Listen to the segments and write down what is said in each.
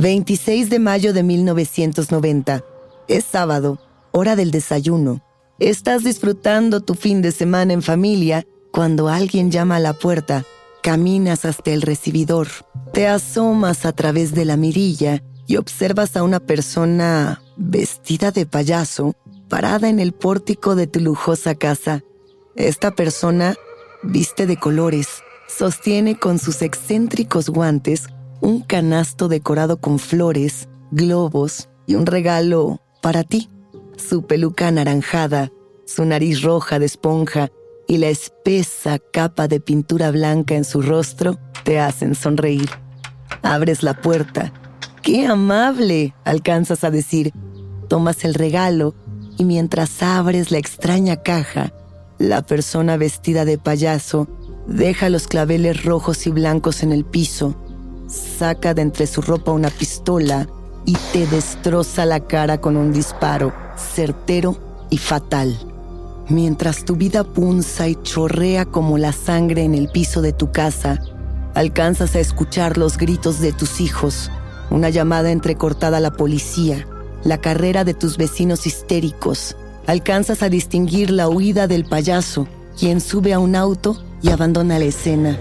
...26 de mayo de 1990... ...es sábado, hora del desayuno... Estás disfrutando tu fin de semana en familia cuando alguien llama a la puerta. Caminas hasta el recibidor, te asomas a través de la mirilla y observas a una persona vestida de payaso parada en el pórtico de tu lujosa casa. Esta persona viste de colores, sostiene con sus excéntricos guantes un canasto decorado con flores, globos y un regalo para ti. Su peluca anaranjada, su nariz roja de esponja y la espesa capa de pintura blanca en su rostro te hacen sonreír. Abres la puerta. ¡Qué amable! alcanzas a decir. Tomas el regalo y mientras abres la extraña caja, la persona vestida de payaso deja los claveles rojos y blancos en el piso, saca de entre su ropa una pistola y te destroza la cara con un disparo certero y fatal. Mientras tu vida punza y chorrea como la sangre en el piso de tu casa, alcanzas a escuchar los gritos de tus hijos, una llamada entrecortada a la policía, la carrera de tus vecinos histéricos. Alcanzas a distinguir la huida del payaso, quien sube a un auto y abandona la escena.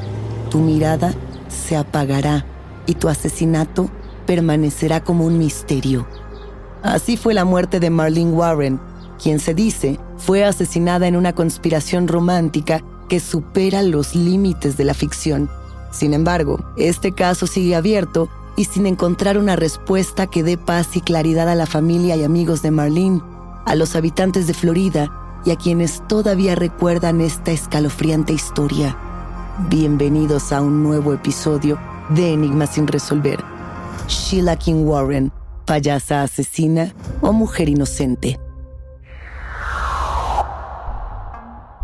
Tu mirada se apagará y tu asesinato permanecerá como un misterio. Así fue la muerte de Marlene Warren, quien se dice fue asesinada en una conspiración romántica que supera los límites de la ficción. Sin embargo, este caso sigue abierto y sin encontrar una respuesta que dé paz y claridad a la familia y amigos de Marlene, a los habitantes de Florida y a quienes todavía recuerdan esta escalofriante historia. Bienvenidos a un nuevo episodio de Enigmas sin resolver. Sheila King Warren payasa asesina o mujer inocente.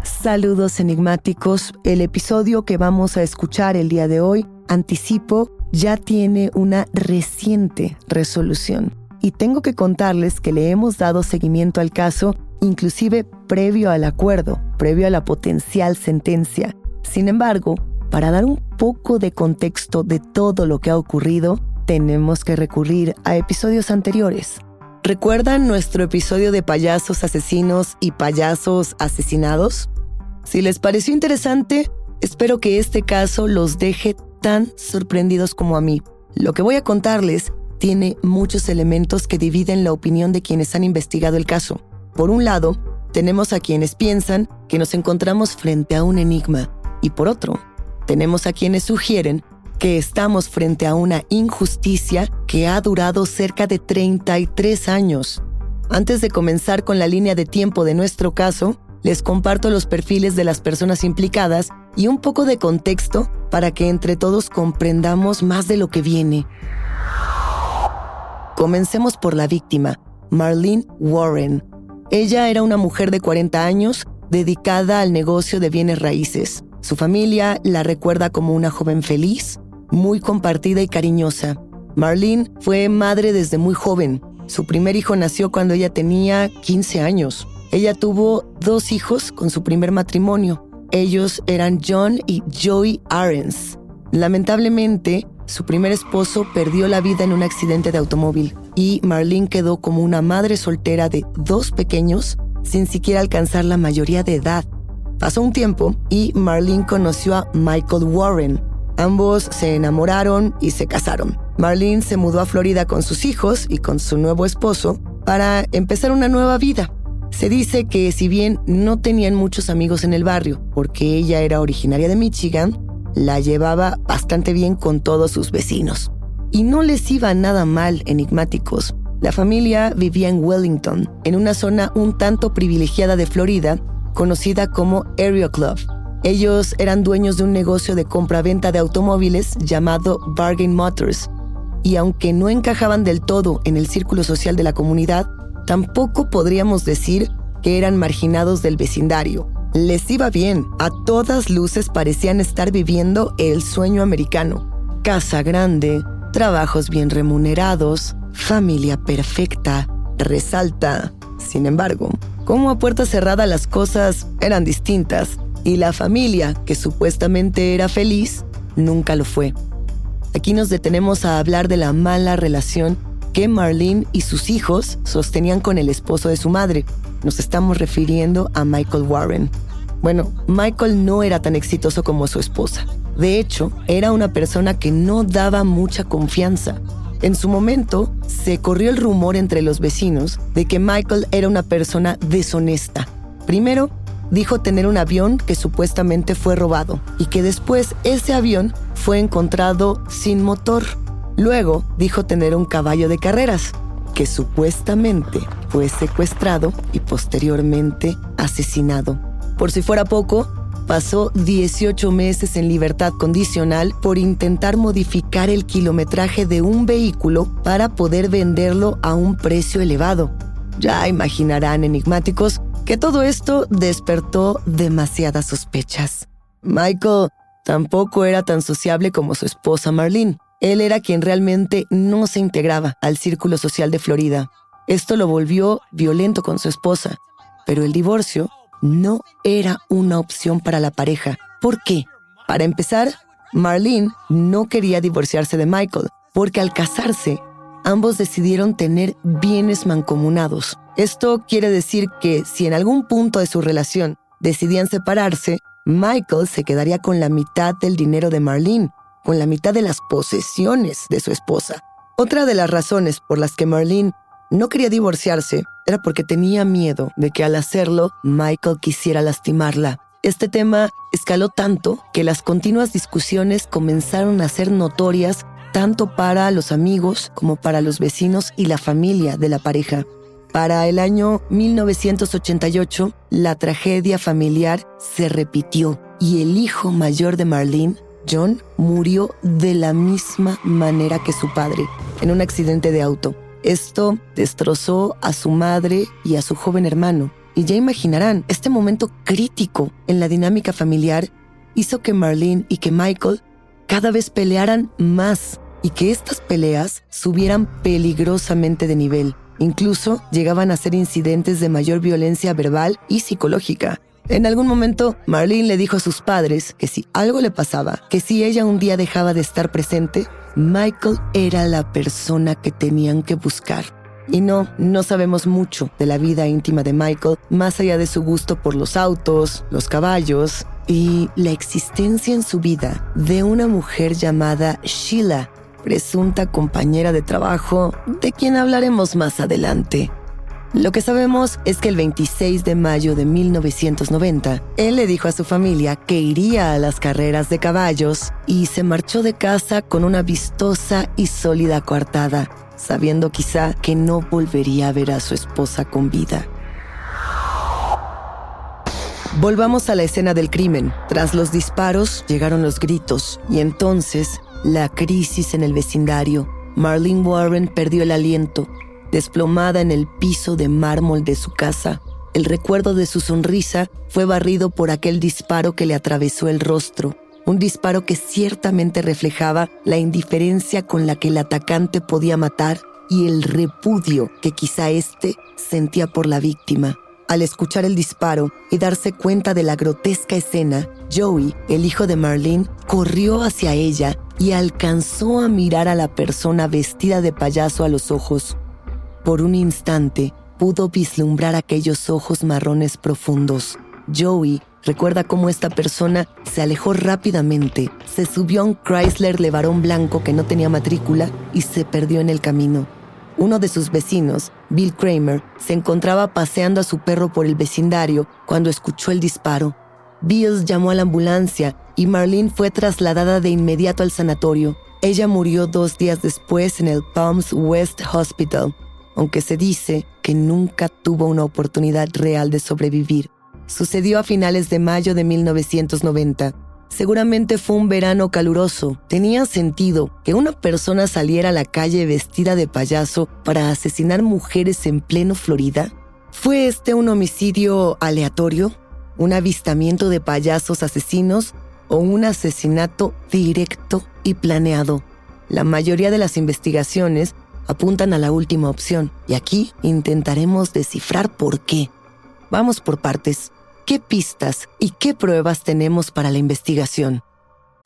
Saludos enigmáticos. El episodio que vamos a escuchar el día de hoy, anticipo, ya tiene una reciente resolución. Y tengo que contarles que le hemos dado seguimiento al caso inclusive previo al acuerdo, previo a la potencial sentencia. Sin embargo, para dar un poco de contexto de todo lo que ha ocurrido, tenemos que recurrir a episodios anteriores. ¿Recuerdan nuestro episodio de payasos asesinos y payasos asesinados? Si les pareció interesante, espero que este caso los deje tan sorprendidos como a mí. Lo que voy a contarles tiene muchos elementos que dividen la opinión de quienes han investigado el caso. Por un lado, tenemos a quienes piensan que nos encontramos frente a un enigma y por otro, tenemos a quienes sugieren que estamos frente a una injusticia que ha durado cerca de 33 años. Antes de comenzar con la línea de tiempo de nuestro caso, les comparto los perfiles de las personas implicadas y un poco de contexto para que entre todos comprendamos más de lo que viene. Comencemos por la víctima, Marlene Warren. Ella era una mujer de 40 años dedicada al negocio de bienes raíces. Su familia la recuerda como una joven feliz, muy compartida y cariñosa. Marlene fue madre desde muy joven. Su primer hijo nació cuando ella tenía 15 años. Ella tuvo dos hijos con su primer matrimonio. Ellos eran John y Joey Arens. Lamentablemente, su primer esposo perdió la vida en un accidente de automóvil y Marlene quedó como una madre soltera de dos pequeños sin siquiera alcanzar la mayoría de edad. Pasó un tiempo y Marlene conoció a Michael Warren. Ambos se enamoraron y se casaron. Marlene se mudó a Florida con sus hijos y con su nuevo esposo para empezar una nueva vida. Se dice que si bien no tenían muchos amigos en el barrio, porque ella era originaria de Michigan, la llevaba bastante bien con todos sus vecinos. Y no les iba nada mal enigmáticos. La familia vivía en Wellington, en una zona un tanto privilegiada de Florida, conocida como Area Club. Ellos eran dueños de un negocio de compra-venta de automóviles llamado Bargain Motors, y aunque no encajaban del todo en el círculo social de la comunidad, tampoco podríamos decir que eran marginados del vecindario. Les iba bien, a todas luces parecían estar viviendo el sueño americano. Casa grande, trabajos bien remunerados, familia perfecta, resalta. Sin embargo, como a puerta cerrada las cosas eran distintas y la familia, que supuestamente era feliz, nunca lo fue. Aquí nos detenemos a hablar de la mala relación que Marlene y sus hijos sostenían con el esposo de su madre. Nos estamos refiriendo a Michael Warren. Bueno, Michael no era tan exitoso como su esposa. De hecho, era una persona que no daba mucha confianza. En su momento, se corrió el rumor entre los vecinos de que Michael era una persona deshonesta. Primero, dijo tener un avión que supuestamente fue robado y que después ese avión fue encontrado sin motor. Luego dijo tener un caballo de carreras que supuestamente fue secuestrado y posteriormente asesinado. Por si fuera poco, pasó 18 meses en libertad condicional por intentar modificar el kilometraje de un vehículo para poder venderlo a un precio elevado. Ya imaginarán enigmáticos que todo esto despertó demasiadas sospechas. Michael tampoco era tan sociable como su esposa Marlene. Él era quien realmente no se integraba al círculo social de Florida. Esto lo volvió violento con su esposa, pero el divorcio no era una opción para la pareja. ¿Por qué? Para empezar, Marlene no quería divorciarse de Michael, porque al casarse, ambos decidieron tener bienes mancomunados. Esto quiere decir que si en algún punto de su relación decidían separarse, Michael se quedaría con la mitad del dinero de Marlene, con la mitad de las posesiones de su esposa. Otra de las razones por las que Marlene no quería divorciarse era porque tenía miedo de que al hacerlo Michael quisiera lastimarla. Este tema escaló tanto que las continuas discusiones comenzaron a ser notorias tanto para los amigos como para los vecinos y la familia de la pareja. Para el año 1988, la tragedia familiar se repitió y el hijo mayor de Marlene, John, murió de la misma manera que su padre, en un accidente de auto. Esto destrozó a su madre y a su joven hermano. Y ya imaginarán, este momento crítico en la dinámica familiar hizo que Marlene y que Michael cada vez pelearan más y que estas peleas subieran peligrosamente de nivel. Incluso llegaban a ser incidentes de mayor violencia verbal y psicológica. En algún momento, Marlene le dijo a sus padres que si algo le pasaba, que si ella un día dejaba de estar presente, Michael era la persona que tenían que buscar. Y no, no sabemos mucho de la vida íntima de Michael, más allá de su gusto por los autos, los caballos y la existencia en su vida de una mujer llamada Sheila, presunta compañera de trabajo, de quien hablaremos más adelante. Lo que sabemos es que el 26 de mayo de 1990, él le dijo a su familia que iría a las carreras de caballos y se marchó de casa con una vistosa y sólida coartada, sabiendo quizá que no volvería a ver a su esposa con vida. Volvamos a la escena del crimen. Tras los disparos llegaron los gritos y entonces la crisis en el vecindario. Marlene Warren perdió el aliento desplomada en el piso de mármol de su casa. El recuerdo de su sonrisa fue barrido por aquel disparo que le atravesó el rostro, un disparo que ciertamente reflejaba la indiferencia con la que el atacante podía matar y el repudio que quizá éste sentía por la víctima. Al escuchar el disparo y darse cuenta de la grotesca escena, Joey, el hijo de Marlene, corrió hacia ella y alcanzó a mirar a la persona vestida de payaso a los ojos. Por un instante pudo vislumbrar aquellos ojos marrones profundos. Joey recuerda cómo esta persona se alejó rápidamente, se subió a un Chrysler Levarón blanco que no tenía matrícula y se perdió en el camino. Uno de sus vecinos, Bill Kramer, se encontraba paseando a su perro por el vecindario cuando escuchó el disparo. Bill llamó a la ambulancia y Marlene fue trasladada de inmediato al sanatorio. Ella murió dos días después en el Palms West Hospital, aunque se dice que nunca tuvo una oportunidad real de sobrevivir. Sucedió a finales de mayo de 1990. Seguramente fue un verano caluroso. Tenía sentido que una persona saliera a la calle vestida de payaso para asesinar mujeres en pleno Florida. ¿Fue este un homicidio aleatorio? ¿Un avistamiento de payasos asesinos? ¿O un asesinato directo y planeado? La mayoría de las investigaciones apuntan a la última opción y aquí intentaremos descifrar por qué. Vamos por partes. ¿Qué pistas y qué pruebas tenemos para la investigación?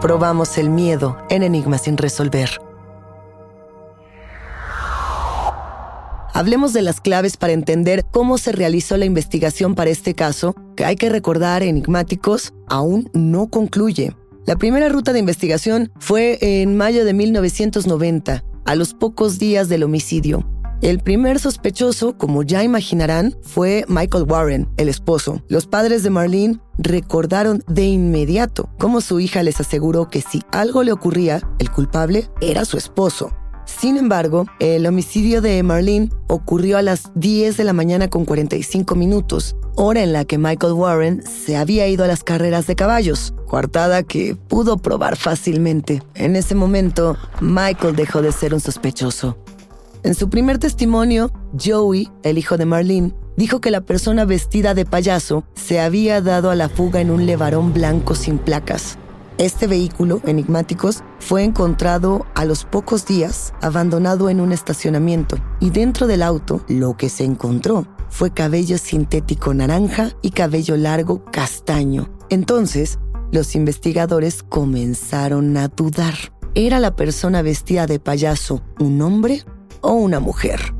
Probamos el miedo en Enigmas sin resolver. Hablemos de las claves para entender cómo se realizó la investigación para este caso, que hay que recordar, enigmáticos, aún no concluye. La primera ruta de investigación fue en mayo de 1990, a los pocos días del homicidio. El primer sospechoso, como ya imaginarán, fue Michael Warren, el esposo. Los padres de Marlene recordaron de inmediato cómo su hija les aseguró que si algo le ocurría, el culpable era su esposo. Sin embargo, el homicidio de Marlene ocurrió a las 10 de la mañana con 45 minutos, hora en la que Michael Warren se había ido a las carreras de caballos, coartada que pudo probar fácilmente. En ese momento, Michael dejó de ser un sospechoso. En su primer testimonio, Joey, el hijo de Marlene, dijo que la persona vestida de payaso se había dado a la fuga en un levarón blanco sin placas. Este vehículo, enigmáticos, fue encontrado a los pocos días abandonado en un estacionamiento y dentro del auto lo que se encontró fue cabello sintético naranja y cabello largo castaño. Entonces, los investigadores comenzaron a dudar. ¿Era la persona vestida de payaso un hombre o una mujer.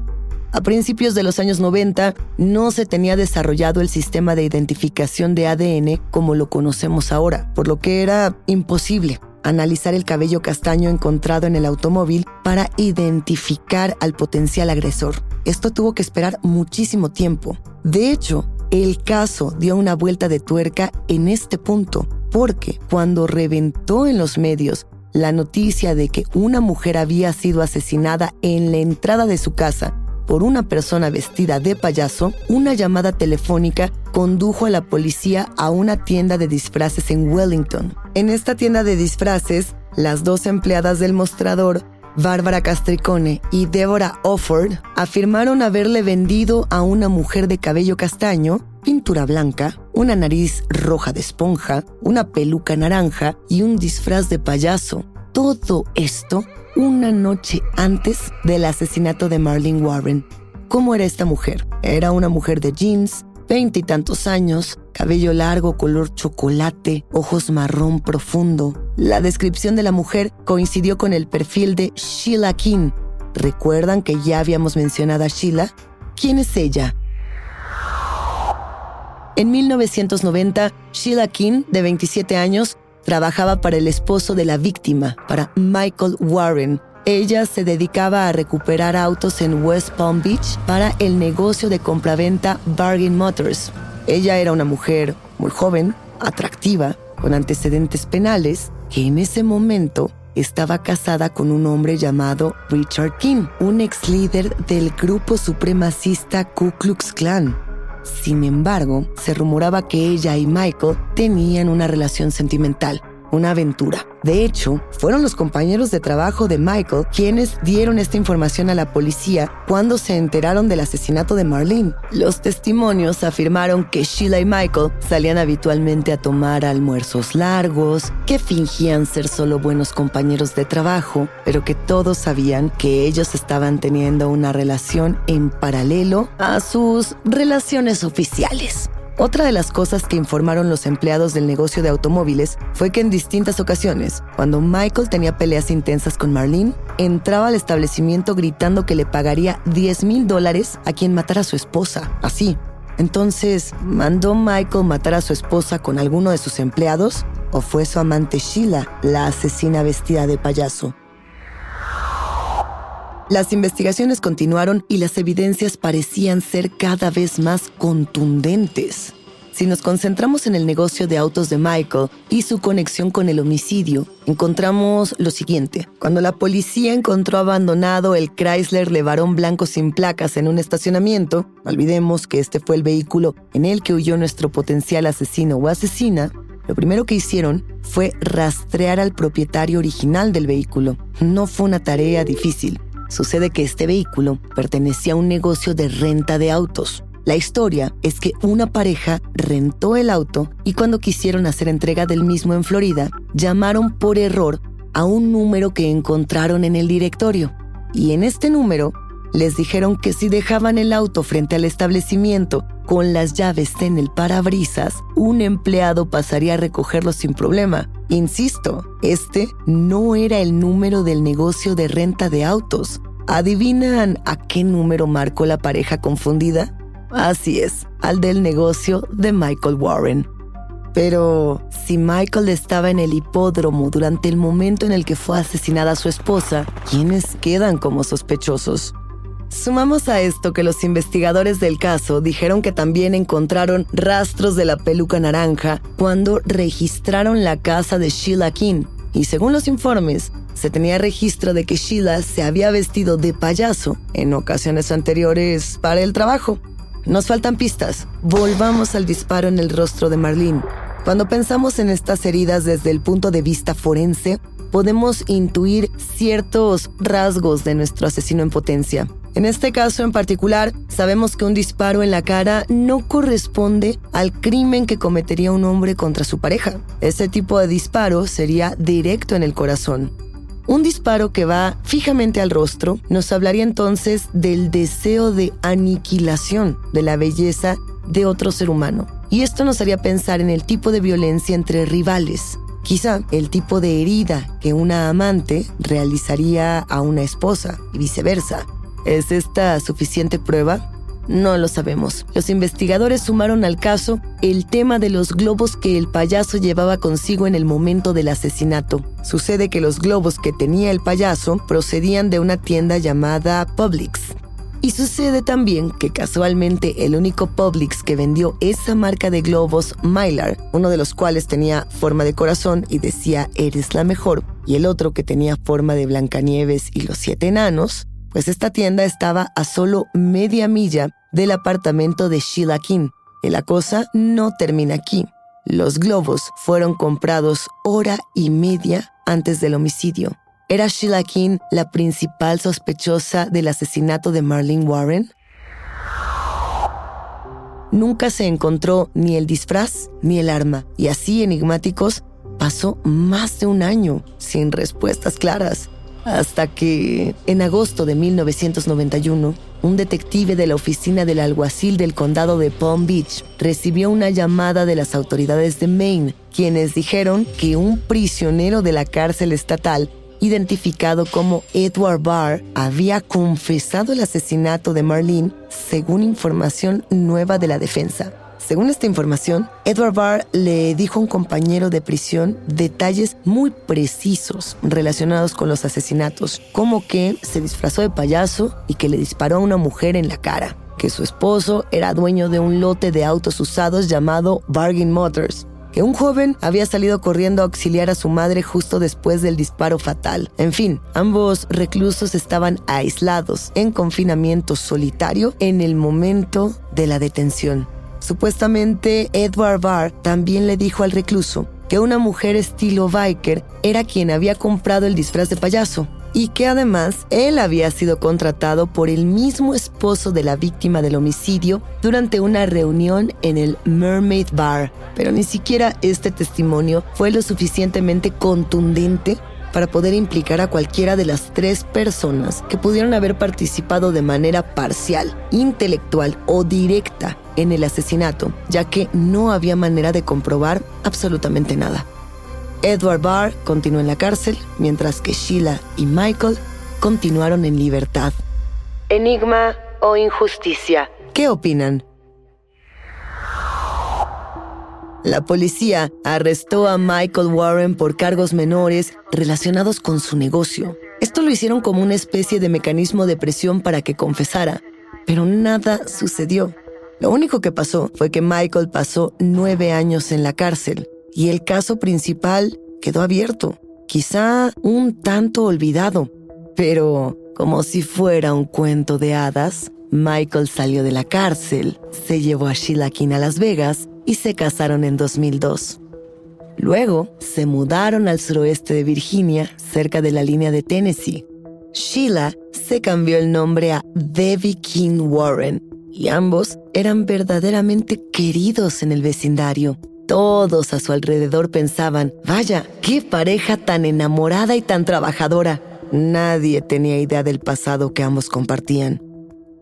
A principios de los años 90 no se tenía desarrollado el sistema de identificación de ADN como lo conocemos ahora, por lo que era imposible analizar el cabello castaño encontrado en el automóvil para identificar al potencial agresor. Esto tuvo que esperar muchísimo tiempo. De hecho, el caso dio una vuelta de tuerca en este punto, porque cuando reventó en los medios la noticia de que una mujer había sido asesinada en la entrada de su casa por una persona vestida de payaso, una llamada telefónica condujo a la policía a una tienda de disfraces en Wellington. En esta tienda de disfraces, las dos empleadas del mostrador, Bárbara Castricone y Deborah Offord, afirmaron haberle vendido a una mujer de cabello castaño, pintura blanca, una nariz roja de esponja, una peluca naranja y un disfraz de payaso. Todo esto una noche antes del asesinato de Marlene Warren. ¿Cómo era esta mujer? Era una mujer de jeans, veinte y tantos años, cabello largo color chocolate, ojos marrón profundo. La descripción de la mujer coincidió con el perfil de Sheila King. ¿Recuerdan que ya habíamos mencionado a Sheila? ¿Quién es ella? En 1990, Sheila King, de 27 años, trabajaba para el esposo de la víctima, para Michael Warren. Ella se dedicaba a recuperar autos en West Palm Beach para el negocio de compraventa Bargain Motors. Ella era una mujer muy joven, atractiva, con antecedentes penales, que en ese momento estaba casada con un hombre llamado Richard King, un ex líder del grupo supremacista Ku Klux Klan. Sin embargo, se rumoraba que ella y Michael tenían una relación sentimental, una aventura. De hecho, fueron los compañeros de trabajo de Michael quienes dieron esta información a la policía cuando se enteraron del asesinato de Marlene. Los testimonios afirmaron que Sheila y Michael salían habitualmente a tomar almuerzos largos, que fingían ser solo buenos compañeros de trabajo, pero que todos sabían que ellos estaban teniendo una relación en paralelo a sus relaciones oficiales. Otra de las cosas que informaron los empleados del negocio de automóviles fue que en distintas ocasiones, cuando Michael tenía peleas intensas con Marlene, entraba al establecimiento gritando que le pagaría 10 mil dólares a quien matara a su esposa. Así. Entonces, ¿mandó Michael matar a su esposa con alguno de sus empleados? ¿O fue su amante Sheila, la asesina vestida de payaso? Las investigaciones continuaron y las evidencias parecían ser cada vez más contundentes. Si nos concentramos en el negocio de autos de Michael y su conexión con el homicidio, encontramos lo siguiente. Cuando la policía encontró abandonado el Chrysler Levarón blanco sin placas en un estacionamiento, olvidemos que este fue el vehículo en el que huyó nuestro potencial asesino o asesina, lo primero que hicieron fue rastrear al propietario original del vehículo. No fue una tarea difícil. Sucede que este vehículo pertenecía a un negocio de renta de autos. La historia es que una pareja rentó el auto y cuando quisieron hacer entrega del mismo en Florida, llamaron por error a un número que encontraron en el directorio. Y en este número les dijeron que si dejaban el auto frente al establecimiento con las llaves en el parabrisas, un empleado pasaría a recogerlo sin problema. Insisto, este no era el número del negocio de renta de autos. ¿Adivinan a qué número marcó la pareja confundida? Así es, al del negocio de Michael Warren. Pero si Michael estaba en el hipódromo durante el momento en el que fue asesinada su esposa, ¿quiénes quedan como sospechosos? Sumamos a esto que los investigadores del caso dijeron que también encontraron rastros de la peluca naranja cuando registraron la casa de Sheila King. Y según los informes, se tenía registro de que Sheila se había vestido de payaso en ocasiones anteriores para el trabajo. Nos faltan pistas. Volvamos al disparo en el rostro de Marlene. Cuando pensamos en estas heridas desde el punto de vista forense, podemos intuir ciertos rasgos de nuestro asesino en potencia. En este caso en particular, sabemos que un disparo en la cara no corresponde al crimen que cometería un hombre contra su pareja. Ese tipo de disparo sería directo en el corazón. Un disparo que va fijamente al rostro nos hablaría entonces del deseo de aniquilación de la belleza de otro ser humano. Y esto nos haría pensar en el tipo de violencia entre rivales. Quizá el tipo de herida que una amante realizaría a una esposa y viceversa. ¿Es esta suficiente prueba? No lo sabemos. Los investigadores sumaron al caso el tema de los globos que el payaso llevaba consigo en el momento del asesinato. Sucede que los globos que tenía el payaso procedían de una tienda llamada Publix. Y sucede también que casualmente el único Publix que vendió esa marca de globos Mylar, uno de los cuales tenía forma de corazón y decía eres la mejor, y el otro que tenía forma de Blancanieves y los siete enanos, pues esta tienda estaba a solo media milla del apartamento de Sheila King. Y la cosa no termina aquí. Los globos fueron comprados hora y media antes del homicidio. ¿Era Sheila King la principal sospechosa del asesinato de Marlene Warren? Nunca se encontró ni el disfraz ni el arma, y así enigmáticos pasó más de un año sin respuestas claras. Hasta que, en agosto de 1991, un detective de la oficina del alguacil del condado de Palm Beach recibió una llamada de las autoridades de Maine, quienes dijeron que un prisionero de la cárcel estatal, identificado como Edward Barr, había confesado el asesinato de Marlene, según información nueva de la defensa. Según esta información, Edward Barr le dijo a un compañero de prisión detalles muy precisos relacionados con los asesinatos, como que se disfrazó de payaso y que le disparó a una mujer en la cara, que su esposo era dueño de un lote de autos usados llamado Bargain Motors, que un joven había salido corriendo a auxiliar a su madre justo después del disparo fatal. En fin, ambos reclusos estaban aislados en confinamiento solitario en el momento de la detención. Supuestamente Edward Barr también le dijo al recluso que una mujer estilo biker era quien había comprado el disfraz de payaso y que además él había sido contratado por el mismo esposo de la víctima del homicidio durante una reunión en el Mermaid Bar. Pero ni siquiera este testimonio fue lo suficientemente contundente para poder implicar a cualquiera de las tres personas que pudieron haber participado de manera parcial, intelectual o directa en el asesinato, ya que no había manera de comprobar absolutamente nada. Edward Barr continuó en la cárcel, mientras que Sheila y Michael continuaron en libertad. Enigma o injusticia. ¿Qué opinan? La policía arrestó a Michael Warren por cargos menores relacionados con su negocio. Esto lo hicieron como una especie de mecanismo de presión para que confesara, pero nada sucedió. Lo único que pasó fue que Michael pasó nueve años en la cárcel y el caso principal quedó abierto, quizá un tanto olvidado, pero como si fuera un cuento de hadas, Michael salió de la cárcel, se llevó a Sheila King a Las Vegas y se casaron en 2002. Luego se mudaron al suroeste de Virginia, cerca de la línea de Tennessee. Sheila se cambió el nombre a Debbie King Warren y ambos eran verdaderamente queridos en el vecindario. Todos a su alrededor pensaban, vaya, qué pareja tan enamorada y tan trabajadora. Nadie tenía idea del pasado que ambos compartían.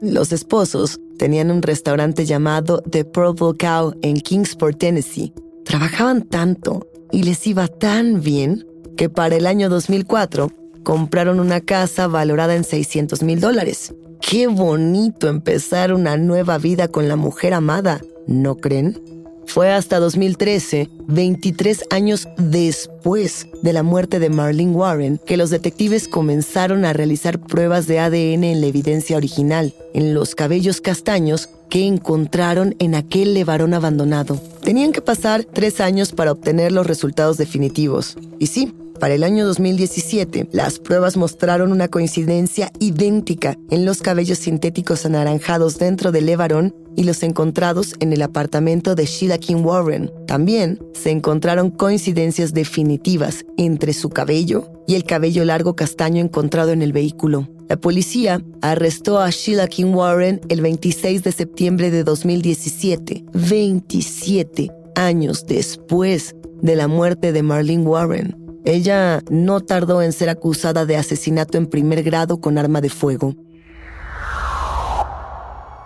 Los esposos tenían un restaurante llamado The Purple Cow en Kingsport, Tennessee. Trabajaban tanto y les iba tan bien que para el año 2004 compraron una casa valorada en 600 mil dólares. Qué bonito empezar una nueva vida con la mujer amada, ¿no creen? Fue hasta 2013, 23 años después de la muerte de Marlene Warren, que los detectives comenzaron a realizar pruebas de ADN en la evidencia original, en los cabellos castaños que encontraron en aquel levarón abandonado. Tenían que pasar tres años para obtener los resultados definitivos. Y sí, para el año 2017, las pruebas mostraron una coincidencia idéntica en los cabellos sintéticos anaranjados dentro del levarón y los encontrados en el apartamento de Sheila King Warren. También se encontraron coincidencias definitivas entre su cabello y el cabello largo castaño encontrado en el vehículo. La policía arrestó a Sheila King Warren el 26 de septiembre de 2017, 27 años después de la muerte de Marlene Warren. Ella no tardó en ser acusada de asesinato en primer grado con arma de fuego.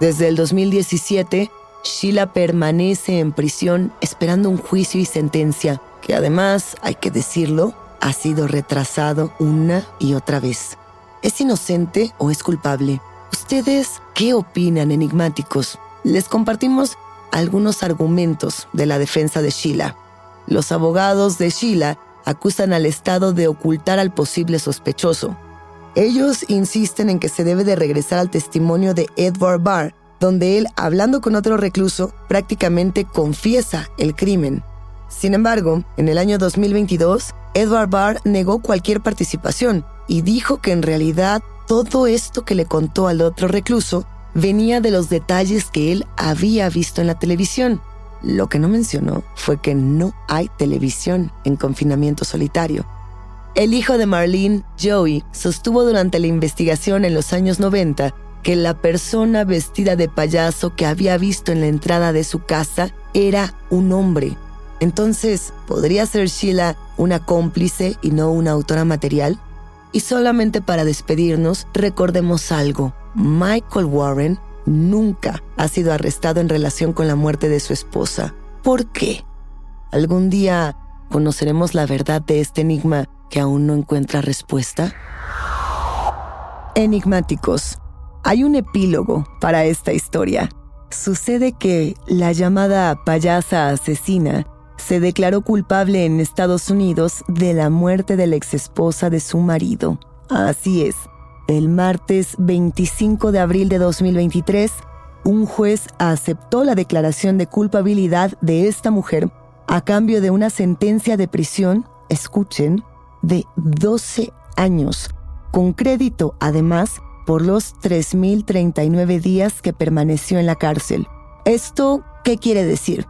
Desde el 2017, Sheila permanece en prisión esperando un juicio y sentencia, que además, hay que decirlo, ha sido retrasado una y otra vez. ¿Es inocente o es culpable? ¿Ustedes qué opinan, enigmáticos? Les compartimos algunos argumentos de la defensa de Sheila. Los abogados de Sheila acusan al Estado de ocultar al posible sospechoso. Ellos insisten en que se debe de regresar al testimonio de Edward Barr, donde él, hablando con otro recluso, prácticamente confiesa el crimen. Sin embargo, en el año 2022, Edward Barr negó cualquier participación y dijo que en realidad todo esto que le contó al otro recluso venía de los detalles que él había visto en la televisión. Lo que no mencionó fue que no hay televisión en confinamiento solitario. El hijo de Marlene, Joey, sostuvo durante la investigación en los años 90 que la persona vestida de payaso que había visto en la entrada de su casa era un hombre. Entonces, ¿podría ser Sheila una cómplice y no una autora material? Y solamente para despedirnos, recordemos algo. Michael Warren nunca ha sido arrestado en relación con la muerte de su esposa. ¿Por qué? ¿Algún día conoceremos la verdad de este enigma que aún no encuentra respuesta? Enigmáticos. Hay un epílogo para esta historia. Sucede que la llamada payasa asesina se declaró culpable en Estados Unidos de la muerte de la exesposa de su marido. Así es, el martes 25 de abril de 2023, un juez aceptó la declaración de culpabilidad de esta mujer a cambio de una sentencia de prisión, escuchen, de 12 años, con crédito además por los 3.039 días que permaneció en la cárcel. ¿Esto qué quiere decir?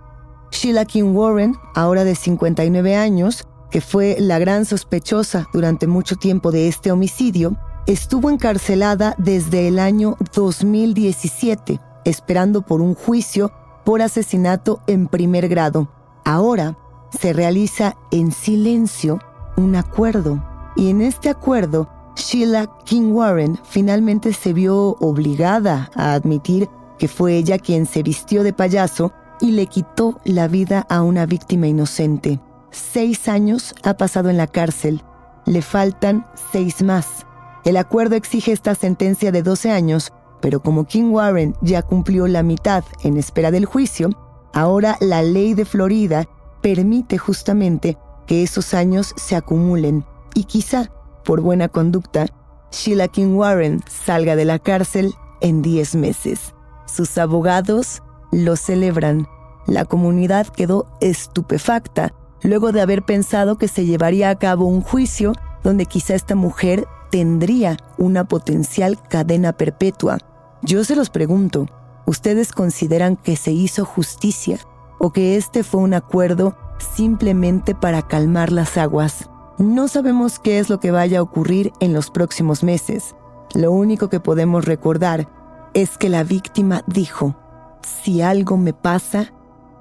Sheila King Warren, ahora de 59 años, que fue la gran sospechosa durante mucho tiempo de este homicidio, estuvo encarcelada desde el año 2017, esperando por un juicio por asesinato en primer grado. Ahora se realiza en silencio un acuerdo y en este acuerdo Sheila King Warren finalmente se vio obligada a admitir que fue ella quien se vistió de payaso y le quitó la vida a una víctima inocente. Seis años ha pasado en la cárcel. Le faltan seis más. El acuerdo exige esta sentencia de 12 años, pero como King Warren ya cumplió la mitad en espera del juicio, ahora la ley de Florida permite justamente que esos años se acumulen y quizá, por buena conducta, Sheila King Warren salga de la cárcel en 10 meses. Sus abogados lo celebran. La comunidad quedó estupefacta luego de haber pensado que se llevaría a cabo un juicio donde quizá esta mujer tendría una potencial cadena perpetua. Yo se los pregunto, ¿ustedes consideran que se hizo justicia o que este fue un acuerdo simplemente para calmar las aguas? No sabemos qué es lo que vaya a ocurrir en los próximos meses. Lo único que podemos recordar es que la víctima dijo, si algo me pasa,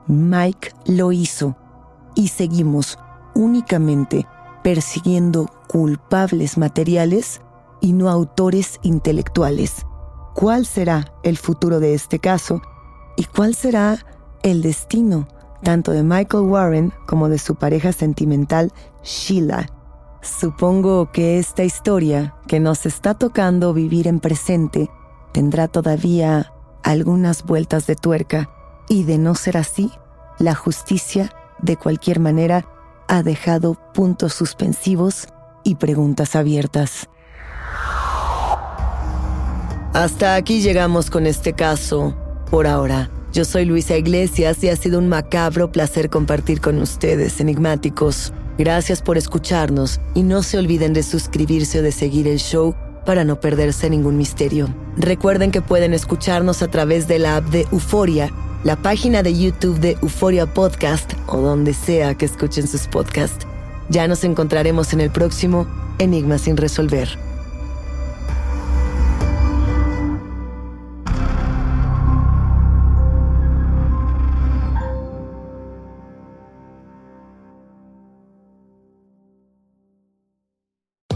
Mike lo hizo. Y seguimos únicamente persiguiendo culpables materiales y no autores intelectuales. ¿Cuál será el futuro de este caso? ¿Y cuál será el destino tanto de Michael Warren como de su pareja sentimental Sheila? Supongo que esta historia que nos está tocando vivir en presente tendrá todavía algunas vueltas de tuerca y de no ser así, la justicia, de cualquier manera, ha dejado puntos suspensivos y preguntas abiertas. Hasta aquí llegamos con este caso, por ahora. Yo soy Luisa Iglesias y ha sido un macabro placer compartir con ustedes, enigmáticos. Gracias por escucharnos y no se olviden de suscribirse o de seguir el show para no perderse ningún misterio. Recuerden que pueden escucharnos a través de la app de Euforia, la página de YouTube de Euforia Podcast o donde sea que escuchen sus podcasts. Ya nos encontraremos en el próximo Enigma sin resolver.